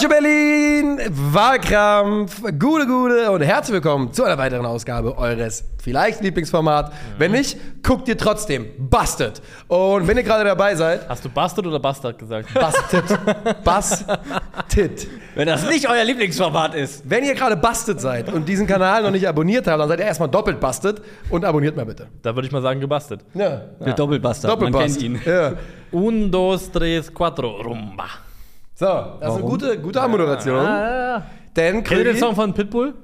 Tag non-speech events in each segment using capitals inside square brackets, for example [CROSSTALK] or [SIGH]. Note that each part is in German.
Calcio Berlin, Wahlkampf, Gude Gude und herzlich willkommen zu einer weiteren Ausgabe eures vielleicht Lieblingsformat. Wenn nicht, guckt ihr trotzdem. Busted. Und wenn ihr gerade dabei seid, Hast du Bastard oder Bastard gesagt? Busted. [LAUGHS] Busted. Wenn das nicht euer Lieblingsformat ist. Wenn ihr gerade busted seid und diesen Kanal noch nicht abonniert habt, dann seid ihr erstmal doppelt busted und abonniert mal bitte. Da würde ich mal sagen, gebastelt. Ja. Der Doppelbuster, man Doppelbust. kennt ihn. Ja. Un, dos, tres, cuatro, rumba. So, das ist eine gute, gute Anmoderation. Ah, Denn Kennt ihr den Song von Pitbull?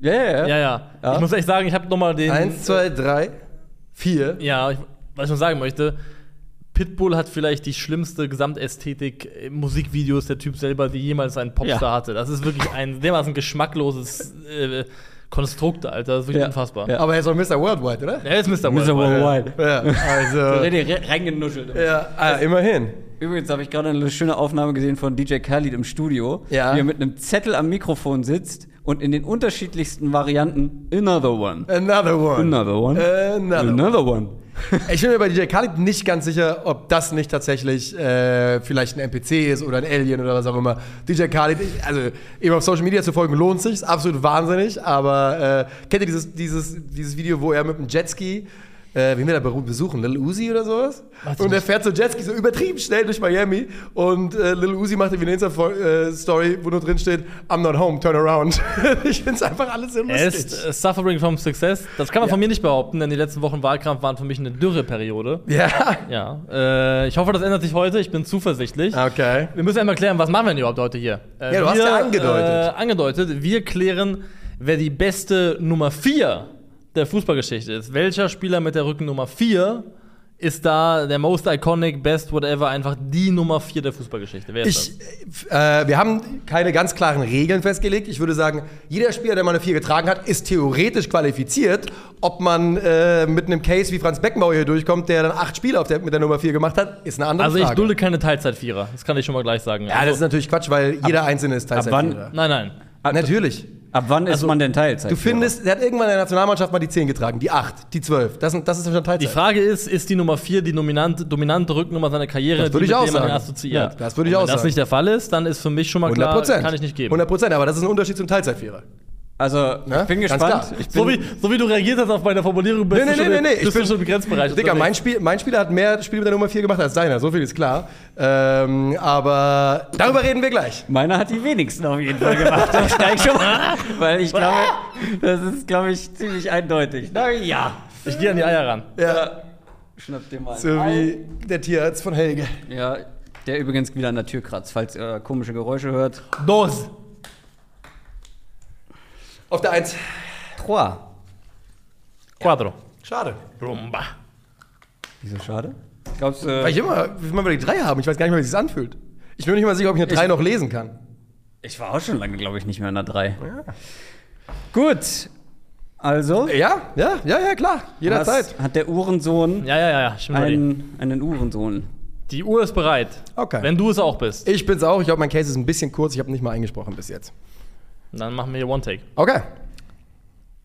Ja, ja, ja. Ja, ja. Ich muss echt sagen, ich habe nochmal den. eins, zwei, drei, vier. Ja, ich, was ich noch sagen möchte, Pitbull hat vielleicht die schlimmste Gesamtästhetik in Musikvideos der Typ selber, die jemals ein Popstar Ja. hatte. Das ist wirklich ein dermaßen geschmackloses äh, Konstrukt, Alter. Das ist wirklich Ja. unfassbar. Ja. Aber er ist auch Mr. Worldwide, oder? Er ist Mr. Mr. Worldwide. Worldwide. Ja, also. Richtig re- reingenuschelt. ja, ah, immerhin. Übrigens habe ich gerade eine schöne Aufnahme gesehen von DJ Khalid im Studio, Ja. wie er mit einem Zettel am Mikrofon sitzt und in den unterschiedlichsten Varianten Another one. Another one. Another one. Another one. Another one. [LAUGHS] Ich bin mir bei DJ Khaled nicht ganz sicher, ob das nicht tatsächlich äh, vielleicht ein NPC ist oder ein Alien oder was auch immer. DJ Khaled, ich- also ihm auf Social Media zu folgen lohnt sich, ist absolut wahnsinnig, aber äh, kennt ihr dieses, dieses, dieses Video, wo er mit dem Jetski äh, wen wir da besuchen? Lil Uzi oder sowas? Weiß und er fährt so Jetski so übertrieben schnell durch Miami und äh, Lil Uzi macht irgendwie eine Insta-Story, wo nur drin steht, I'm not home, turn around. [LAUGHS] ich find's einfach alles so Er lustig. ist äh, suffering from success. Das kann man von mir nicht behaupten, denn die letzten Wochen Wahlkampf waren für mich eine Dürreperiode. ja, Ja, äh, ich hoffe, das ändert sich heute. Ich bin zuversichtlich. okay. Wir müssen einmal klären, was machen wir denn überhaupt heute hier? Äh, Ja, du hast wir, ja angedeutet. Äh, angedeutet. Wir klären, wer die beste Nummer 4 der Fußballgeschichte ist. Welcher Spieler mit der Rückennummer 4 ist da der most iconic, best, whatever, einfach die Nummer 4 der Fußballgeschichte? Wer ist Ich, äh, wir haben keine ganz klaren Regeln festgelegt. Ich würde sagen, jeder Spieler, der mal eine 4 getragen hat, ist theoretisch qualifiziert. Ob man äh, mit einem Case wie Franz Beckenbauer hier durchkommt, der dann acht Spiele auf der, mit der Nummer 4 gemacht hat, ist eine das? andere Also ich Frage. dulde keine Teilzeit-Vierer. Das kann ich schon mal gleich sagen. ja, das ist also, natürlich Quatsch, weil jeder Einzelne ist Teilzeit. wann- nein, nein. Natürlich. Ab wann ist man denn Teilzeit? Du findest, der hat irgendwann in der Nationalmannschaft mal die 10 getragen, die 8, die 12. Das, das ist schon Teilzeit. Die Frage ist, ist die Nummer 4 die dominante, dominante Rücknummer seiner Karriere, Das würde die ich auch sagen. assoziiert? Ja, das würde ich auch wenn das sagen. nicht der Fall ist, dann ist für mich schon mal 100 klar, Prozent. kann ich nicht geben. 100 Prozent, aber das ist ein Unterschied zum Teilzeitvierer. Also, Ja, ich bin gespannt. Ich bin, So wie, so wie du reagiert hast auf meine Formulierung, bist Nee, nee, du schon, nee, nee, nee. bist Ich du bin- schon im Grenzbereich. Digga, mein. Spiel, mein Spieler hat mehr Spiele mit der Nummer 4 gemacht als deiner, so viel ist klar. Ähm, aber darüber reden wir gleich. meiner hat die wenigsten auf jeden Fall gemacht. Das steig schon mal. Weil ich glaube, das ist, glaube ich, ziemlich eindeutig. Na ja. Ich gehe an die Eier ran. Ja, Schnapp dir mal. so wie der Tierarzt von Helge. Ja, der übrigens wieder an der Tür kratzt, falls ihr komische Geräusche hört. Dos. Auf der 1. Trois. Cuatro. Schade. Rumba. Wieso schade? Glaubst du, Weil ich immer, immer wieder die 3 haben. Ich weiß gar nicht mehr, wie es sich anfühlt. Ich bin mir nicht mal sicher, ob ich eine 3 noch lesen kann. ich war auch schon lange, glaube ich, nicht mehr in der 3. Gut. Also, Ja, ja, ja, ja, klar. Jederzeit. hat der Uhrensohn Ja, ja, ja, ja. Stimmt einen, einen Uhrensohn? Die Uhr ist bereit. Okay. Wenn du es auch bist. Ich bin's auch. Ich glaube, mein Case ist ein bisschen kurz. Ich habe nicht mal eingesprochen bis jetzt. Dann machen wir hier One Take. Okay.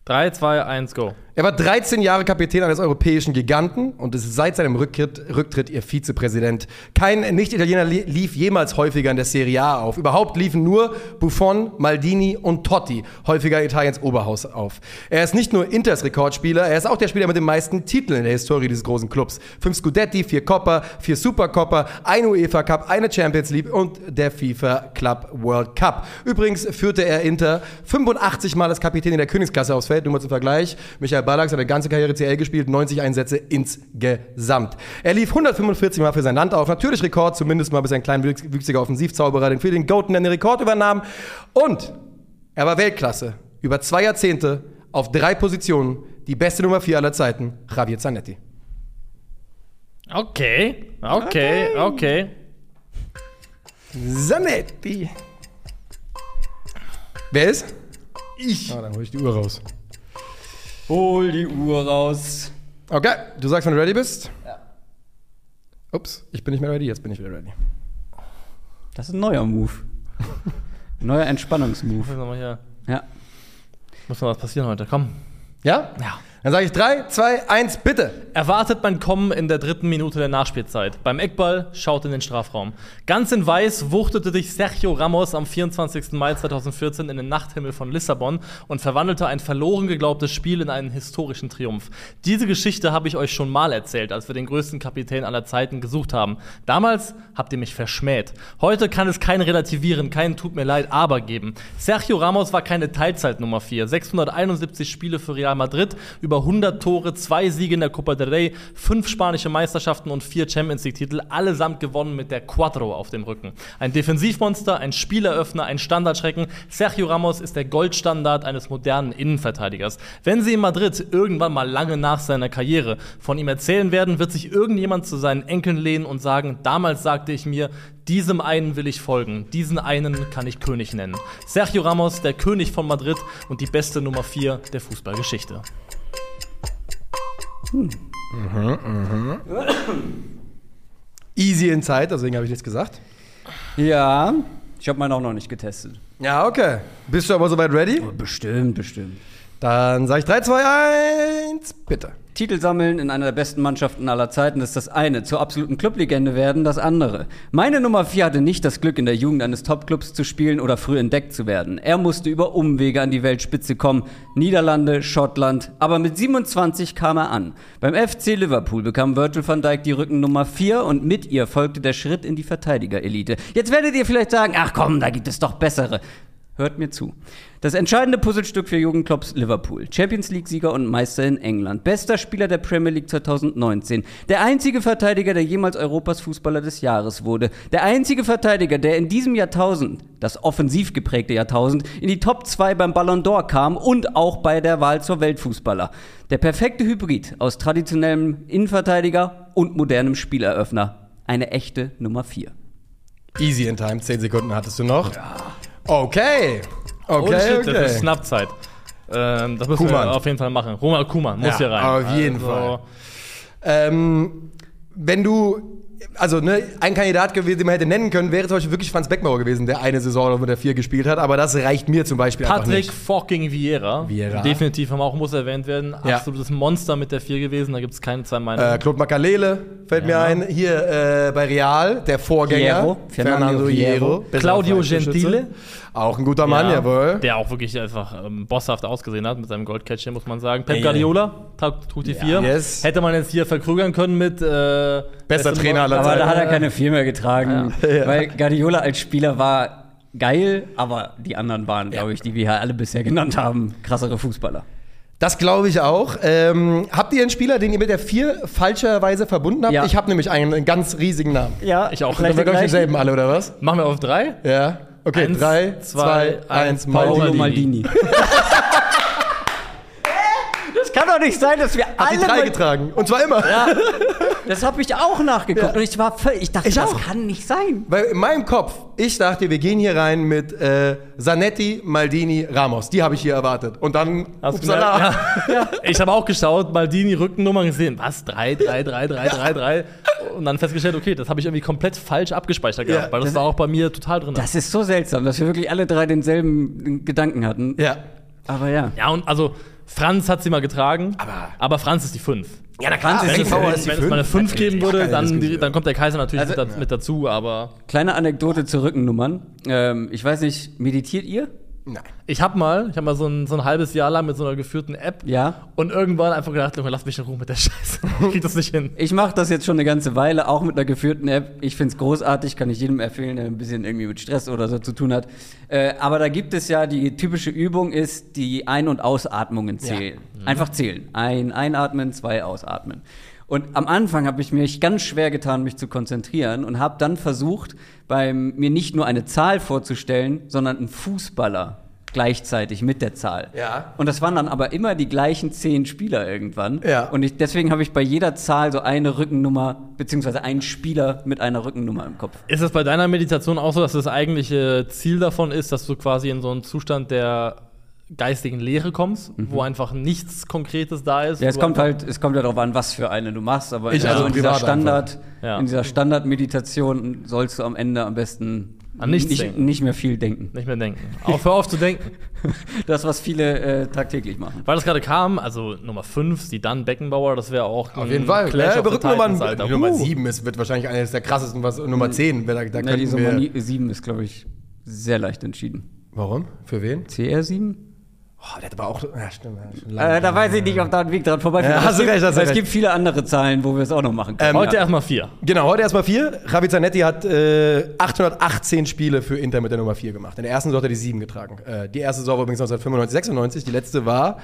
3, 2, 1, go. Er war 13 Jahre Kapitän eines europäischen Giganten und ist seit seinem Rücktritt, Rücktritt ihr Vizepräsident. Kein Nicht-Italiener li- lief jemals häufiger in der Serie A auf. Überhaupt liefen nur Buffon, Maldini und Totti häufiger Italiens Oberhaus auf. Er ist nicht nur Inters Rekordspieler, er ist auch der Spieler mit den meisten Titeln in der Historie dieses großen Clubs. Fünf Scudetti, vier Coppa, vier Supercoppa, ein UEFA Cup, eine Champions League und der FIFA Club World Cup. Übrigens führte er Inter 85 Mal als Kapitän in der Königsklasse aufs Feld, nur mal zum Vergleich. Michael Ballack hat seine ganze Karriere CL gespielt, 90 Einsätze insgesamt. Er lief 145 Mal für sein Land auf, natürlich Rekord, zumindest mal bis ein kleinwüchsiger Offensivzauberer den für den Goaten den Rekord übernahm. Und er war Weltklasse, über zwei Jahrzehnte auf drei Positionen, die beste Nummer 4 aller Zeiten, Javier Zanetti. Okay, okay, okay. Zanetti. Wer ist? Ich. Ah, dann hol ich die Uhr raus. Hol die Uhr raus. Okay, du sagst, wenn du ready bist. Ja. Ups, ich bin nicht mehr ready, jetzt bin ich wieder ready. Das ist ein neuer Move. neuer Entspannungsmove. Muss hier. Ja. Muss noch was passieren heute. Komm. Ja? Ja. Dann sage ich 3, 2, 1, bitte. Erwartet mein Kommen in der dritten Minute der Nachspielzeit. Beim Eckball schaut in den Strafraum. Ganz in Weiß wuchtete dich Sergio Ramos am 24. Mai 2014 in den Nachthimmel von Lissabon und verwandelte ein verloren geglaubtes Spiel in einen historischen Triumph. Diese Geschichte habe ich euch schon mal erzählt, als wir den größten Kapitän aller Zeiten gesucht haben. Damals habt ihr mich verschmäht. Heute kann es kein Relativieren, kein Tut mir leid, aber geben. Sergio Ramos war keine Teilzeit Nummer 4. 671 Spiele für Real Madrid, über 100 Tore, zwei Siege in der Copa del Rey, fünf spanische Meisterschaften und vier Champions League-Titel, allesamt gewonnen mit der Quattro auf dem Rücken. Ein Defensivmonster, ein Spieleröffner, ein Standardschrecken. Sergio Ramos ist der Goldstandard eines modernen Innenverteidigers. Wenn Sie in Madrid irgendwann mal lange nach seiner Karriere von ihm erzählen werden, wird sich irgendjemand zu seinen Enkeln lehnen und sagen, damals sagte ich mir, diesem einen will ich folgen, diesen einen kann ich König nennen. Sergio Ramos, der König von Madrid und die beste Nummer 4 der Fußballgeschichte. Easy in Zeit, deswegen habe ich nichts gesagt. Ja, ich habe meinen auch noch nicht getestet. Ja, okay. Bist du aber soweit ready? Bestimmt, bestimmt. Dann sage ich 3, 2, 1, bitte. Titel sammeln in einer der besten Mannschaften aller Zeiten ist das eine. Zur absoluten Clublegende werden das andere. Meine Nummer 4 hatte nicht das Glück, in der Jugend eines Topclubs zu spielen oder früh entdeckt zu werden. Er musste über Umwege an die Weltspitze kommen. Niederlande, Schottland. Aber mit 27 kam er an. Beim FC Liverpool bekam Virgil van Dijk die Rückennummer 4 und mit ihr folgte der Schritt in die Verteidigerelite. Jetzt werdet ihr vielleicht sagen, ach komm, da gibt es doch bessere. Hört mir zu. Das entscheidende Puzzlestück für Jürgen Klopps Liverpool. Champions League-Sieger und Meister in England. Bester Spieler der Premier League 2019. Der einzige Verteidiger, der jemals Europas Fußballer des Jahres wurde. Der einzige Verteidiger, der in diesem Jahrtausend, das offensiv geprägte Jahrtausend, in die Top 2 beim Ballon d'Or kam und auch bei der Wahl zur Weltfußballer. Der perfekte Hybrid aus traditionellem Innenverteidiger und modernem Spieleröffner. Eine echte Nummer 4. Easy in Time, 10 Sekunden hattest du noch. Ja. Okay. Ohne Okay, Shit, das ist okay. Schnappzeit. Ähm, das müssen Kuman. wir auf jeden Fall machen. Ronald Kuman muss Ja, hier rein. auf jeden also, Fall. Ähm, wenn du, also ne, ein Kandidat gewesen, den man hätte nennen können, wäre zum Beispiel wirklich Franz Beckmauer gewesen, der eine Saison noch mit der 4 gespielt hat, aber das reicht mir zum Beispiel einfach Patrick nicht. fucking Vieira. Vieira. Definitiv haben auch muss erwähnt werden. Ja. Absolutes Monster mit der 4 gewesen. Da gibt es keine zwei Meinungen. Äh, Claude Makalele fällt mir Ja. ein. Hier äh, bei Real, der Vorgänger. Fierro. Fernando Hierro. Claudio. Gentile. Auch ein guter Mann, Ja, jawohl. Der auch wirklich einfach ähm, bosshaft ausgesehen hat mit seinem Goldcatcher, muss man sagen. Pep Guardiola trug die 4. Yes. Hätte man jetzt hier verkrügern können mit äh, beste Trainer aller Aber Zeiten. da hat er keine vier mehr getragen, [LAUGHS] Ja. weil Guardiola als Spieler war geil, aber die anderen waren, glaube ich, die wir hier alle bisher genannt haben, krassere Fußballer. Das glaube ich auch. Ähm, habt ihr einen Spieler, den ihr mit der 4 falscherweise verbunden habt? Ja. Ich habe nämlich einen, einen ganz riesigen Namen. Ja, Ich auch. Sind wir, glaube ich, denselben alle, oder was? Machen wir auf 3? Ja. Okay, Eins, 3, zwei, 2, 1, eins. Paolo Maldini. [LAUGHS] Maldini. das kann doch nicht sein, dass wir Hat die alle 3 mal- getragen. Und zwar immer. Das habe ich auch nachgeguckt Ja. und ich war völlig, ich dachte, Ich das auch. kann nicht sein. Weil in meinem Kopf, ich dachte, wir gehen hier rein mit äh, Zanetti, Maldini, Ramos. Die habe ich hier erwartet. Und dann, Hast du upsala. [LAUGHS] Ja. Ich habe auch geschaut, Maldini Rückennummer gesehen. Was? 3, 3, 3, 3, 3, 3. Und dann festgestellt, okay, das habe ich irgendwie komplett falsch abgespeichert gehabt, Ja, weil das, das- war auch bei mir total drin. Das ist so seltsam, dass wir wirklich alle drei denselben Gedanken hatten. Ja. Aber ja. Ja, und also Franz hat sie mal getragen, aber, Franz ist die 5. Ja, na Franz ist wenn die ich- Fünf. wenn es Wenn es mal eine 5 geben würde, dann, dann kommt der Kaiser natürlich Also- mit, da, mit dazu, aber Kleine Anekdote zu Rückennummern. Ähm, ich weiß nicht, meditiert ihr? Nein. ich habe mal, ich habe mal so ein, so ein halbes Jahr lang mit so einer geführten App Ja. und irgendwann einfach gedacht, Junge, lass mich in Ruhe mit der Scheiße. [LAUGHS] Ich krieg das nicht hin. Ich mache das jetzt schon eine ganze Weile, auch mit einer geführten App. Ich finde es großartig, kann ich jedem empfehlen, der ein bisschen irgendwie mit Stress oder so zu tun hat. Äh, aber da gibt es ja die typische Übung, ist die Ein- und Ausatmungen zählen. Einfach zählen. Ein, einatmen, zwei, ausatmen. Und am Anfang habe ich mich ganz schwer getan, mich zu konzentrieren und habe dann versucht, beim, mir nicht nur eine Zahl vorzustellen, sondern einen Fußballer gleichzeitig mit der Zahl. Ja. Und das waren dann aber immer die gleichen zehn Spieler irgendwann. Ja. Und ich, deswegen habe ich bei jeder Zahl so eine Rückennummer, beziehungsweise einen Spieler mit einer Rückennummer im Kopf. Ist es bei deiner Meditation auch so, dass das eigentliche Ziel davon ist, dass du quasi in so einen Zustand der geistigen Leere kommst, wo einfach nichts Konkretes da ist? Mhm. Ja, es kommt halt, es kommt ja darauf an, was für eine du machst, aber Ich in, also in dieser Standard, Ja. in dieser Standardmeditation sollst du am Ende am besten An nichts nicht, denken. nicht mehr viel denken. Nicht mehr denken. Auf, hör auf zu denken. [LAUGHS] Das, was viele äh, tagtäglich machen. Weil das gerade kam, also Nummer 5, sie dann Beckenbauer, das wäre auch Auf jeden Fall. Clash Ja, of the Rückennummer Titans, Alter. die Nummer Uh. 7 ist, wird wahrscheinlich eines der krassesten, was Nummer 10. Da, da Ja, die Nummer wir, 7 ist, glaube ich, sehr leicht entschieden. Warum? Für wen? CR7? Oh, der hat aber auch. Ja, stimmt. Ja. Äh, da weiß ich nicht, ob da ein Weg dran vorbeiführt. Ja, hast es du gibt- recht, hast du Es gibt viele andere Zahlen, wo wir es auch noch machen können. Heute ja. erstmal 4. Genau, heute erstmal vier. Javi Zanetti hat äh, 818 Spiele für Inter mit der Nummer 4 gemacht. In der ersten Saison hat er die 7 getragen. Äh, die erste Saison war übrigens 1995, 96. Die letzte war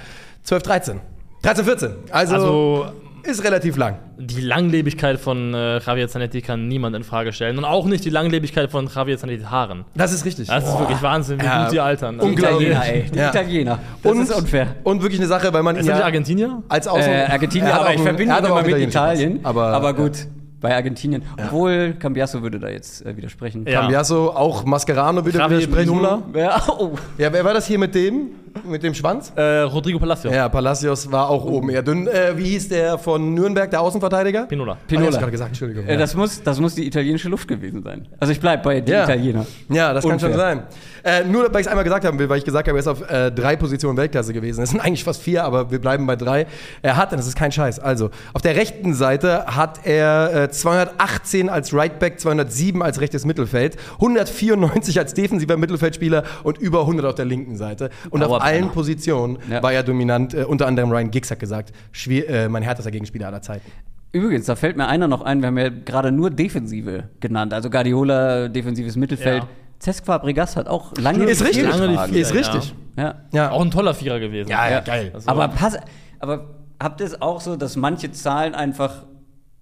12, 13. 13, 14. Also, Also ist relativ lang. die Langlebigkeit von äh, Javier Zanetti kann niemand in Frage stellen. Und auch nicht die Langlebigkeit von Javier Zanetti Haaren. Das ist richtig. Das ist wirklich Wahnsinn, wie Ja, gut die altern. Die unglaublich. Italiener, ey. Die Ja. Italiener. Das ist unfair. Und wirklich eine Sache, weil man Ist das nicht ja Argentinier? als Außen... Äh, Argentinien, Er hat aber auch ich verbinde er ihn aber immer mit Italien. Pass. Aber, gut, bei Argentinien. Obwohl, Cambiasso würde da jetzt äh, widersprechen. Ja. Cambiasso, auch Mascherano würde Javi widersprechen. Pinola. Ja, [LAUGHS] oh. Ja, wer war das hier mit dem? Mit dem Schwanz? Äh, Rodrigo Palacio. Ja, Palacios war auch oben eher dünn. Äh, wie hieß der von Nürnberg, der Außenverteidiger? Pinola. Ah, ich Pinola. gerade gesagt, Entschuldigung. Äh, das, muss, das muss die italienische Luft gewesen sein. Also ich bleib bei die Ja. Italiener. Ja, das kann schon Unfair. sein. Äh, nur, weil ich es einmal gesagt haben will, weil ich gesagt habe, er ist auf äh, drei Positionen Weltklasse gewesen. Es sind eigentlich fast vier, aber wir bleiben bei drei. Er hat, und das ist kein Scheiß, also auf der rechten Seite hat er äh, 218 als Rightback, 207 als rechtes Mittelfeld, 194 als defensiver Mittelfeldspieler und über 100 auf der linken Seite. Und auf allen Positionen Ja. war er dominant. Äh, unter anderem Ryan Giggs hat gesagt, äh, mein härtester Gegenspieler aller Zeiten. Übrigens, da fällt mir einer noch ein, wir haben ja gerade nur Defensive genannt. Also Guardiola, defensives Mittelfeld. Ja. Cesc Fabregas hat auch lange Ist richtig, lange die. Vier. ist richtig. Ja. Ja, Auch ein toller Vierer gewesen. ja, ja, Ja. geil. Also- Aber pass, aber habt ihr es auch so, dass manche Zahlen einfach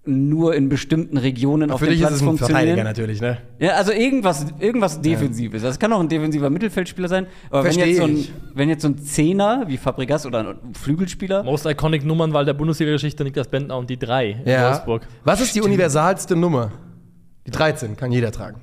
nur in bestimmten Regionen auf Für dem dich ist Platz es ein Verteidiger funktionieren? natürlich, ne? Ja, also irgendwas, irgendwas Defensives. Das kann auch ein defensiver Mittelfeldspieler sein. Aber wenn jetzt, so ein, ich. wenn jetzt so ein Zehner wie Fabregas oder ein Flügelspieler, Most Iconic Nummernwahl der Bundesliga-Geschichte Niklas Bentner und die drei in Ja. Wolfsburg. Was ist die universalste Nummer? Die 13 kann jeder tragen.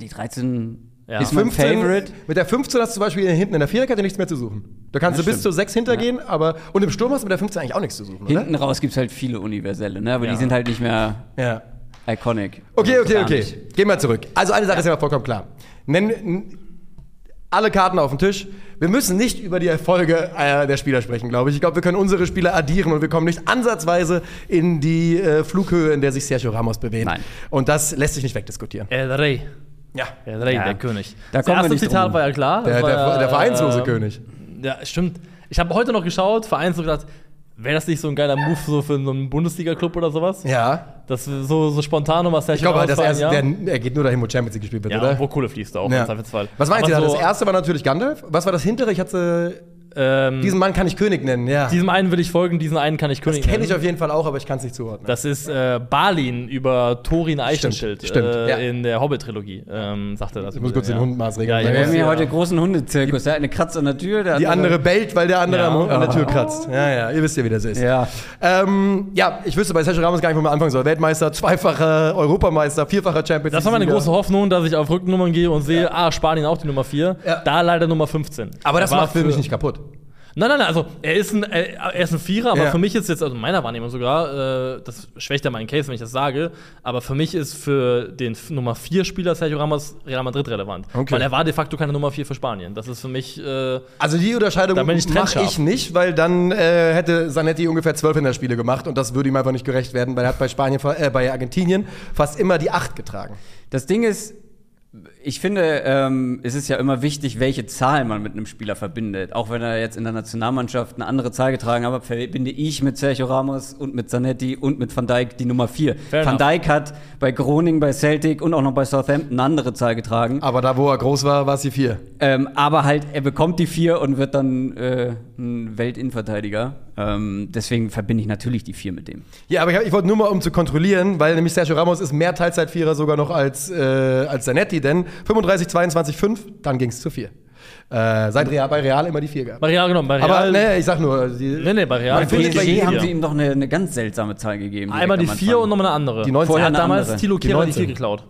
die 13 Ja. ist mein Favorite. Mit der 15 hast du zum Beispiel hinten in der Viererkette nichts mehr zu suchen. Da kannst Ja, du bis stimmt. zu 6 hintergehen, aber und im Sturm hast du mit der 15 eigentlich auch nichts zu suchen, oder? Hinten raus gibt es halt viele universelle, ne? aber Ja. die sind halt nicht mehr Ja. iconic. Okay, Also okay, okay. nicht. Gehen wir zurück. Also eine Sache ist ja vollkommen klar. Nenn n- alle Karten auf den Tisch. Wir müssen nicht über die Erfolge äh, der Spieler sprechen, glaube ich. Ich glaube, wir können unsere Spieler addieren und wir kommen nicht ansatzweise in die äh, Flughöhe, in der sich Sergio Ramos bewegt. Nein. Und das lässt sich nicht wegdiskutieren. El Rey. Ja. Rey, Ja. der König. Da das erste Zitat drum. war ja klar. Der, das war der, der vereinslose äh, König. Ja, stimmt. Ich habe heute noch geschaut, vereinzelt gedacht, wäre das nicht so ein geiler Move so für so einen Bundesliga-Club oder sowas? Ja. Das so, so spontan was Ich glaube, das war, erste, ja. der, er geht nur dahin, wo Champions League gespielt wird, ja, oder? wo Kohle fließt auch Ja. im Zweifelsfall. Was meinst du? so, das erste war natürlich Gandalf. Was war das hintere? Ich hatte. Ähm, Diesen Mann kann ich König nennen, ja. diesem einen will ich folgen, diesen einen kann ich Das König kenne ich nennen. auf jeden Fall auch, aber ich kann es nicht zuordnen. Das ist äh, Balin über Thorin Eichenschild stimmt, äh, ja. in der Hobbit-Trilogie, ähm, sagt er das. Ich muss kurz den Hund maßregeln. Ja, Ja, ich Wir haben hier ja. heute großen Hundezirkus. Der eine Kratze an der Tür. Der die andere bellt, weil der andere Ja. am- an der Tür Oh. kratzt. Ja, ja, ihr wisst ja, wie das ist. Ja. Ähm, ja, ich wüsste bei Sergio Ramos gar nicht, wo man anfangen soll. Weltmeister, zweifacher Europameister, vierfacher Champions Das war meine große Hoffnung, dass ich auf Rückennummern gehe und sehe, ah, Spanien auch die Nummer 4. Ja. Da leider Nummer 15. Aber das war macht für mich nicht kaputt. Nein, nein, nein, also er ist ein, er er ist ein Vierer, aber Ja. für mich ist jetzt, also in meiner Wahrnehmung sogar, äh, das schwächt ja meinen Case, wenn ich das sage, aber für mich ist für den Nummer 4 Spieler Sergio Ramos Real Madrid relevant. Okay. Weil er war de facto keine Nummer 4 für Spanien. Das ist für mich, äh, Also die Unterscheidung mache ich nicht, weil dann äh, hätte Zanetti ungefähr zwölf Hinterspiele gemacht und das würde ihm einfach nicht gerecht werden, weil er hat bei Spanien, äh, bei Argentinien fast immer die acht getragen. Das Ding ist, ich finde, ähm, es ist ja immer wichtig, welche Zahl man mit einem Spieler verbindet. Auch wenn er jetzt in der Nationalmannschaft eine andere Zahl getragen hat, verbinde ich mit Sergio Ramos und mit Zanetti und mit Van Dijk die Nummer 4. Fair Van. Dijk hat bei Groningen, bei Celtic und auch noch bei Southampton eine andere Zahl getragen. Aber da, wo er groß war, war es die vier. Ähm, aber halt, er bekommt die 4 und wird dann äh, ein Weltinnenverteidiger. Ähm, deswegen verbinde ich natürlich die 4 mit dem. Ja, aber ich, ich wollte nur mal, um zu kontrollieren, weil nämlich Sergio Ramos ist mehr Teilzeitvierer sogar noch als, äh, als Zanetti, denn 35, 22, 5, dann ging es zu 4. Äh, seit Real, bei Real immer die 4 gehabt. bei Real genommen. Bei Real, Aber ne, ich sag nur, die, nee, nee, bei Real. Man findet bei PSG jedem, haben ja. sie ihm doch eine, eine ganz seltsame Zahl gegeben. Einmal die direkt am 4 Anfang. und nochmal eine andere. Die 19. Er Vorher hat damals andere. Tilo Die Kehrer die 19. 4 geklaut.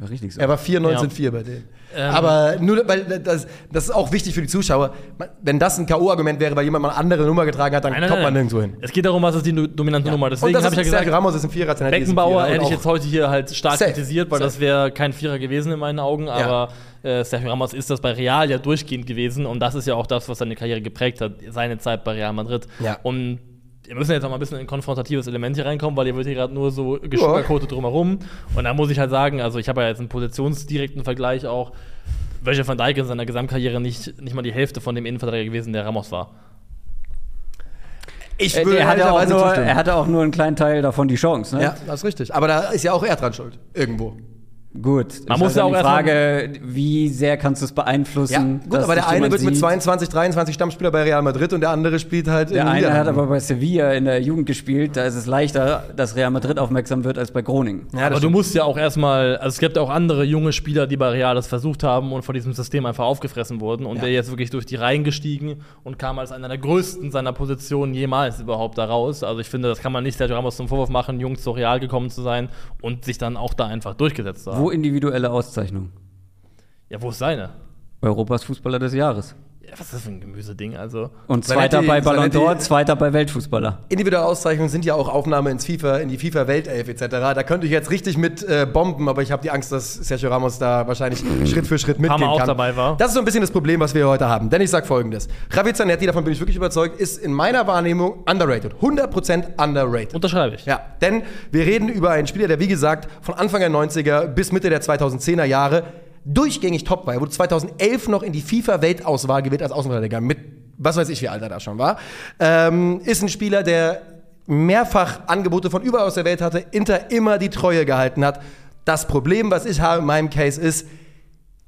Ja, richtig so. Er war 4, 19, 4 bei denen. Ähm. Aber nur, weil das, das ist auch wichtig für die Zuschauer. Wenn das ein K.O.-Argument wäre, weil jemand mal eine andere Nummer getragen hat, dann Nein, nein, kommt man nein. nirgendwo hin. Es geht darum, was ist die dominante Nummer. Und Deswegen das habe ich ja gesagt, Ramos ist ein Vierer, Beckenbauer hätte ich jetzt heute hier halt stark Safe. kritisiert, weil Safe. das wäre kein Vierer gewesen in meinen Augen. Aber äh, Sergio Ramos ist das bei Real ja durchgehend gewesen und das ist ja auch das, was seine Karriere geprägt hat, seine Zeit bei Real Madrid. Ja. Und wir müssen jetzt auch mal ein bisschen in ein konfrontatives Element hier reinkommen, weil ihr wird hier gerade nur so geschmackkotet drumherum. Und da muss ich halt sagen, also ich habe ja jetzt einen positionsdirekten Vergleich auch. Welcher van Dijk in seiner Gesamtkarriere nicht, nicht mal die Hälfte von dem Innenverteidiger gewesen, der Ramos war. Ich Äh, würde er, hatte auch nur, er hatte auch nur einen kleinen Teil davon die Chance. Ne? Ja, das ist richtig. Aber da ist ja auch er dran schuld. Irgendwo. Gut. Man ist muss ja auch die Frage, wie sehr kannst du es beeinflussen? Ja, gut, aber der eine wird mit sieht? 22, 23 Stammspieler bei Real Madrid und der andere spielt halt Der in eine hat aber bei Sevilla in der Jugend gespielt, da ist es leichter, dass Real Madrid aufmerksam wird als bei Groningen. Ja, Aber du stimmt. musst ja auch erstmal, also es gibt ja auch andere junge Spieler, die bei Real das versucht haben und von diesem System einfach aufgefressen wurden und Ja. der jetzt wirklich durch die Reihen gestiegen und kam als einer der größten seiner Positionen jemals überhaupt da raus. Also ich finde, das kann man nicht Sergio Ramos zum Vorwurf machen, jung zu Real gekommen zu sein und sich dann auch da einfach durchgesetzt zu haben. Wo individuelle Auszeichnung? Ja, wo ist seine? Europas Fußballer des Jahres. Was ist das für ein Gemüseding? Also, Und Zanetti- zweiter bei Ballon Zanetti- d'Or, zweiter bei Weltfußballer. Individuelle Auszeichnungen sind ja auch Aufnahme ins FIFA, in die FIFA-Weltelf etc. Da könnte ich jetzt richtig mit äh, bomben, aber ich habe die Angst, dass Sergio Ramos da wahrscheinlich Schritt für Schritt mitgehen Mal auch kann. dabei war. Das ist so ein bisschen das Problem, was wir heute haben. Denn ich sage folgendes. Javier Zanetti, davon bin ich wirklich überzeugt, ist in meiner Wahrnehmung underrated. 100% underrated. unterschreibe ich. Ja, denn wir reden über einen Spieler, der wie gesagt von Anfang der 90er bis Mitte der 2010er Jahre durchgängig top war. Er wurde 2011 noch in die FIFA-Weltauswahl gewählt als Außenverteidiger mit, was weiß ich, wie alt er da schon war. Ähm, ist ein Spieler, der mehrfach Angebote von überall aus der Welt hatte, Inter immer die Treue gehalten hat. Das Problem, was ich habe in meinem Case ist,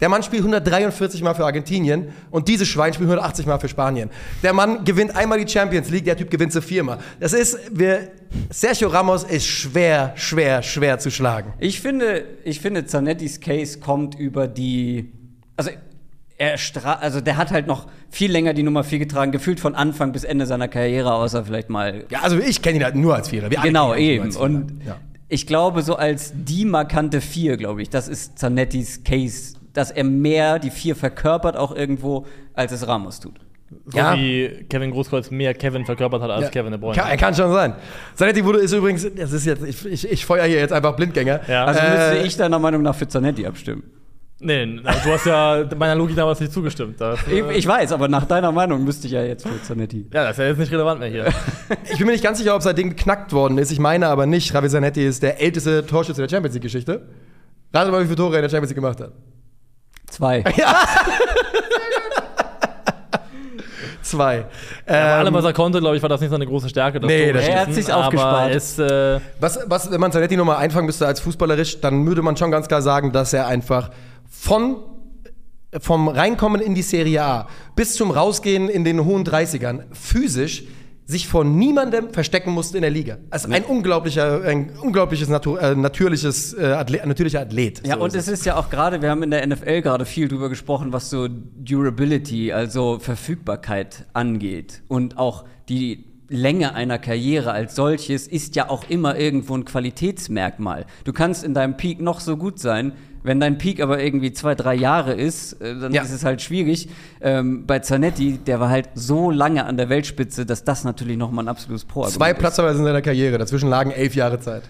der Mann spielt 143 Mal für Argentinien und dieses Schwein spielt 180 Mal für Spanien. Der Mann gewinnt einmal die Champions League, der Typ gewinnt sie viermal. Das ist, wir, Sergio Ramos ist schwer, schwer, schwer zu schlagen. Ich finde, ich finde, Zanettis Case kommt über die. Also, er stra also der hat halt noch viel länger die Nummer 4 getragen, gefühlt von Anfang bis Ende seiner Karriere, außer vielleicht mal. Ja, also ich kenne ihn halt nur als Vierer. Wir genau, eben. Vierer. Und ja. ich glaube, so als die markante 4, glaube ich, das ist Zanettis Case, dass er mehr die 4 verkörpert, auch irgendwo, als es Ramos tut. So Ja. wie Kevin Großkreuz mehr Kevin verkörpert hat als Ja. Kevin De Bruyne. Kann, er kann schon sein. Zanetti wurde ist übrigens, das ist jetzt, ich, ich, ich feuer hier jetzt einfach Blindgänger. Ja. Also Äh, müsste ich deiner Meinung nach für Zanetti abstimmen. Nee, also du hast ja meiner Logik damals nicht zugestimmt. Das, [LAUGHS] Ich, äh, ich weiß, aber nach deiner Meinung müsste ich ja jetzt für Zanetti. ja, das ist ja jetzt nicht relevant mehr hier. [LAUGHS] Ich bin mir nicht ganz sicher, ob sein Ding geknackt worden ist. Ich meine aber nicht, Javi Zanetti ist der älteste Torschütze der Champions League-Geschichte. Rate mal, wie viele Tore er in der Champions League gemacht hat. Zwei. Zwei. Aber Ähm, allem, was er konnte, glaube ich, war das nicht seine große Stärke. Das Nee, das Er hat aber aufgespart. Es, äh, Was, was, wenn man Zanetti nochmal einfangen müsste als fußballerisch, dann würde man schon ganz klar sagen, dass er einfach von, vom Reinkommen in die Serie A bis zum Rausgehen in den hohen 30ern physisch sich vor niemandem verstecken musste in der Liga. Also ein unglaublicher, ein unglaubliches Natu äh, natürliches äh, Athlet, natürlicher Athlet. Ja, So und es ist ja auch gerade, wir haben in der NFL gerade viel drüber gesprochen, was so Durability, also Verfügbarkeit angeht. Und auch die Länge einer Karriere als solches ist ja auch immer irgendwo ein Qualitätsmerkmal. Du kannst in deinem Peak noch so gut sein, wenn dein Peak aber irgendwie zwei, drei Jahre ist, äh, dann Ja. ist es halt schwierig. Ähm, bei Zanetti, der war halt so lange an der Weltspitze, dass das natürlich nochmal ein absolutes pro Zwei Platzverweise in seiner Karriere. Dazwischen lagen elf Jahre Zeit.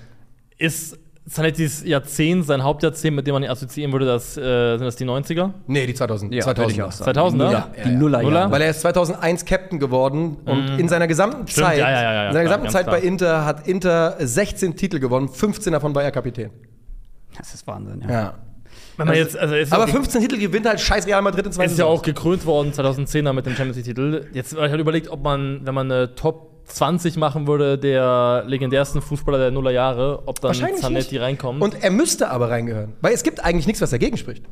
ist Zanettis Jahrzehnt, sein Hauptjahrzehnt, mit dem man ihn assoziieren würde, das, äh, sind das die 90er? Nee, die 2000. Ja, 2000 würde ich auch sagen. 2000er? Die Nuller, Ja, die. Nullerjahre. Nuller? Weil er ist 2001 Captain geworden und in seiner gesamten Stimmt, Zeit, ja, ja, in seiner klar, gesamten Zeit klar. bei Inter hat Inter 16 Titel gewonnen, 15 davon war er Kapitän. Das ist Wahnsinn, ja. Ja. Wenn man jetzt, also ist Aber ja- 15 Titel gewinnt halt scheiß Real Madrid in zwei ist ja auch gekrönt worden 2010er mit dem Champions League-Titel. Jetzt habe ich halt überlegt, ob man, wenn man eine Top 20 machen würde, der legendärsten Fußballer der Nullerjahre, ob dann Zanetti nicht. reinkommt. Und er müsste aber reingehören, weil es gibt eigentlich nichts, was dagegen spricht.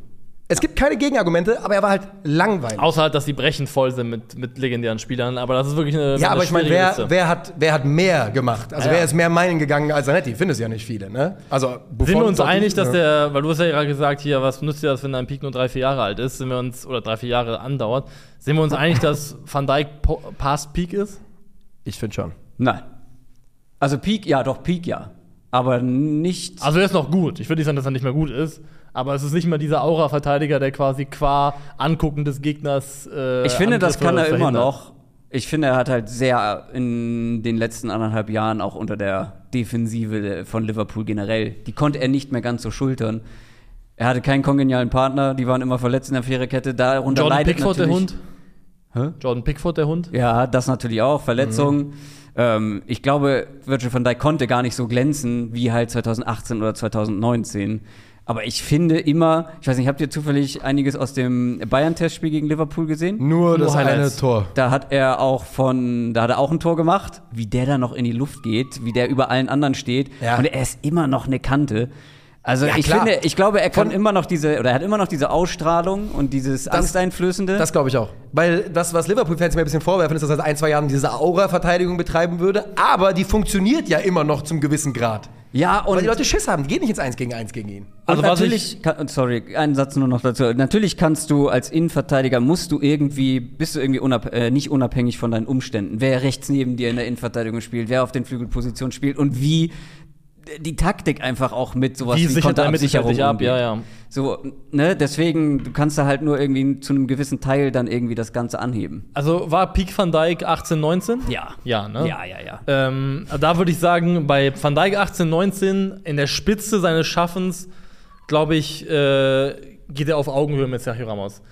Es gibt keine Gegenargumente, aber er war halt langweilig. Außer halt, dass die Brechen voll sind mit, mit legendären Spielern, aber das ist wirklich eine. ja, eine aber ich meine, wer, wer, hat, wer hat mehr gemacht? Also Ja, wer ist mehr Meilen gegangen als Zanetti? Findest ja nicht viele, ne? Also Sind Buffon, wir uns Totti, einig, dass ja. der, weil du hast ja gerade gesagt, hier, was nützt dir das, wenn dein Peak nur drei, vier Jahre alt ist, sind wir uns, oder drei, vier Jahre andauert, sind wir uns [LAUGHS] einig, dass Van Dijk po- past Peak ist? Ich finde schon. Nein. Also Peak, ja, doch, Peak, ja. Aber nicht. Also er ist noch gut. Ich würde nicht sagen, dass er nicht mehr gut ist. Aber es ist nicht mehr dieser Aura-Verteidiger, der quasi qua Angucken des Gegners. Äh, ich finde, das Angriffe kann er immer verhindert. noch. Ich finde, er hat halt sehr in den letzten anderthalb Jahren auch unter der Defensive von Liverpool generell, die konnte er nicht mehr ganz so schultern. Er hatte keinen kongenialen Partner, die waren immer verletzt in der Viererkette. Darunter Jordan leidet Pickford, der natürlich, Hund. Hä? Jordan Pickford, der Hund. Ja, das natürlich auch. Verletzungen. Mhm. Ähm, ich glaube, Virgil van Dijk konnte gar nicht so glänzen wie halt 2018 oder 2019. Aber ich finde immer, ich weiß nicht, habt ihr zufällig einiges aus dem Bayern-Testspiel gegen Liverpool gesehen? Nur das Nur eine. Tor. Da hat er auch von, da hat er auch ein Tor gemacht, wie der da noch in die Luft geht, wie der über allen anderen steht. Ja. Und er ist immer noch eine Kante. Also Ja, ich klar. finde, ich glaube, er kann Von- immer noch diese, oder er hat immer noch diese Ausstrahlung und dieses Angsteinflößende. Das glaube ich auch. Weil das, was Liverpool-Fans mir ein bisschen vorwerfen, ist, dass er seit ein, zwei Jahren diese Aura-Verteidigung betreiben würde. Aber die funktioniert ja immer noch zum gewissen Grad. ja, und Weil die Leute Schiss haben. Die gehen nicht ins Eins gegen Eins gegen ihn. Also und was natürlich, kann, sorry, einen Satz nur noch dazu. Natürlich kannst du als Innenverteidiger, musst du irgendwie, bist du irgendwie unab äh, nicht unabhängig von deinen Umständen. Wer rechts neben dir in der Innenverteidigung spielt, wer auf den Flügelpositionen spielt und wie die Taktik einfach auch mit sowas Wie wie er Konterabsicherung mittelfeldig ab? Ja, ja. So, ne, deswegen, du kannst da halt nur irgendwie zu einem gewissen Teil dann irgendwie das Ganze anheben. Also war Peak Van Dijk 18, 19? Ja. Ja, ne? Ja, ja, ja. Ähm, da würde ich sagen, bei Van Dijk 18, 19, in der Spitze seines Schaffens, glaube ich, äh, geht er auf Augenhöhe mit Sergio Ramos.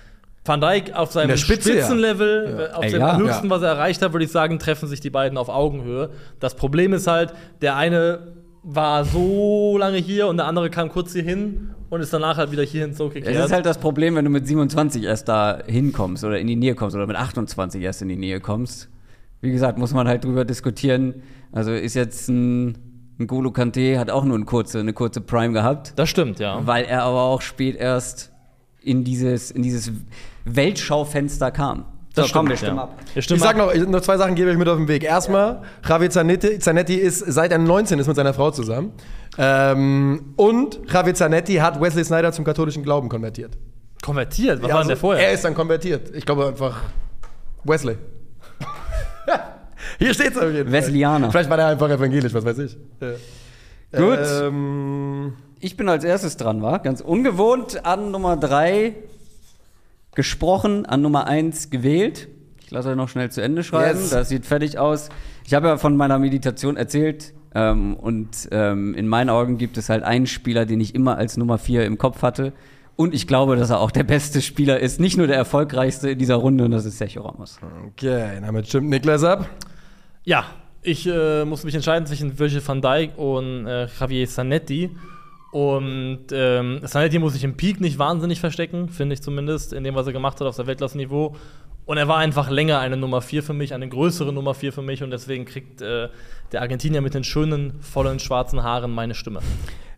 Van Dijk auf seinem Spitze, ja. Spitzenlevel, äh, auf Ey, dem ja. höchsten, Ja. was er erreicht hat, würde ich sagen, treffen sich die beiden auf Augenhöhe. Das Problem ist halt, der eine war so lange hier und der andere kam kurz hier hin und ist danach halt wieder hierhin zurückgekehrt. Es ist halt das Problem, wenn du mit 27 erst da hinkommst oder in die Nähe kommst oder mit 28 erst in die Nähe kommst. Wie gesagt, muss man halt drüber diskutieren. Also ist jetzt ein, ein Golo Kante, hat auch nur eine kurze, eine kurze Prime gehabt, das stimmt, ja. weil er aber auch spät erst in dieses, in dieses Weltschaufenster kam. Das So, komm, stimmt, wir stimmen ja. ab. Wir stimmen Ich sag ab. noch, noch zwei Sachen gebe ich mit auf den Weg. Erstmal, Javi Zanetti, Zanetti ist seit er 19 ist mit seiner Frau zusammen. Ähm, und Javi Zanetti hat Wesley Snyder zum katholischen Glauben konvertiert. konvertiert. Was Ja, war denn der also, vorher? Er ist dann konvertiert. Ich glaube einfach Wesley. [LAUGHS] Hier steht's auf jeden Fall. Wesleyaner. Vielleicht war der einfach evangelisch, was weiß ich. Ja. Gut. Ähm, Ich bin als erstes dran, war ganz ungewohnt an Nummer 3 gesprochen, an Nummer 1 gewählt. Ich lasse euch noch schnell zu Ende schreiben. Yes. Das sieht fertig aus. Ich habe ja von meiner Meditation erzählt. Ähm, und ähm, in meinen Augen gibt es halt einen Spieler, den ich immer als Nummer 4 im Kopf hatte. Und ich glaube, dass er auch der beste Spieler ist. Nicht nur der erfolgreichste in dieser Runde, und das ist Sergio Ramos. okay, damit stimmt Niklas ab. Ja, ich äh, muss mich entscheiden zwischen Virgil van Dijk und äh, Javier Zanetti. Und ähm, Zanetti muss sich im Peak nicht wahnsinnig verstecken, finde ich zumindest, in dem, was er gemacht hat auf der Weltklassenniveau. Und er war einfach länger eine Nummer 4 für mich, eine größere Nummer 4 für mich. Und deswegen kriegt äh, der Argentinier mit den schönen, vollen, schwarzen Haaren meine Stimme.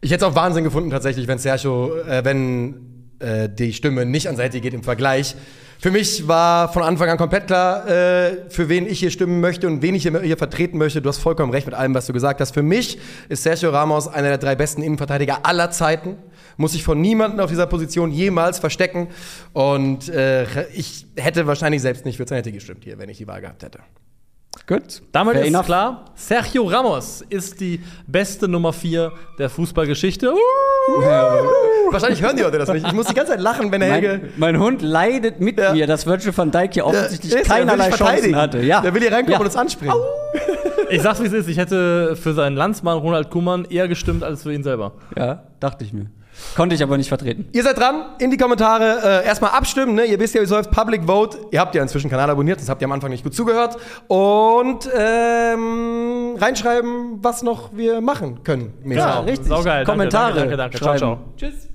Ich hätte es auch Wahnsinn gefunden, tatsächlich, wenn Sergio, äh, wenn äh, die Stimme nicht an Seite geht im Vergleich. Für mich war von Anfang an komplett klar, äh, für wen ich hier stimmen möchte und wen ich hier, hier vertreten möchte. Du hast vollkommen recht mit allem, was du gesagt hast. Für mich ist Sergio Ramos einer der drei besten Innenverteidiger aller Zeiten. Muss sich von niemandem auf dieser Position jemals verstecken. Und äh, ich hätte wahrscheinlich selbst nicht für Zanetti gestimmt hier, wenn ich die Wahl gehabt hätte. Gut. Damit Fair ist enough. klar, Sergio Ramos ist die beste Nummer 4 der Fußballgeschichte. Uh! Wahrscheinlich hören die Leute das nicht. Ich muss die ganze Zeit lachen, wenn der Helge Mein, mein Hund leidet mit Ja. mir, dass Virgil van Dijk hier offensichtlich will keinerlei Chancen hatte. Ja. Der will hier reinkommen Ja. und uns anspringen. Ich sag's wie es ist, ich hätte für seinen Landsmann Ronald Kumann eher gestimmt als für ihn selber. Ja, dachte ich mir. Konnte ich aber nicht vertreten. Ihr seid dran, in die Kommentare äh, erstmal abstimmen. Ne? Ihr wisst ja, wie es läuft. Public Vote. Ihr habt ja inzwischen Kanal abonniert, das habt ihr am Anfang nicht gut zugehört. Und ähm, reinschreiben, was noch wir machen können. Ja, richtig. Saugeil. Kommentare Danke, danke, danke. Ciao, schreiben. ciao. Tschüss.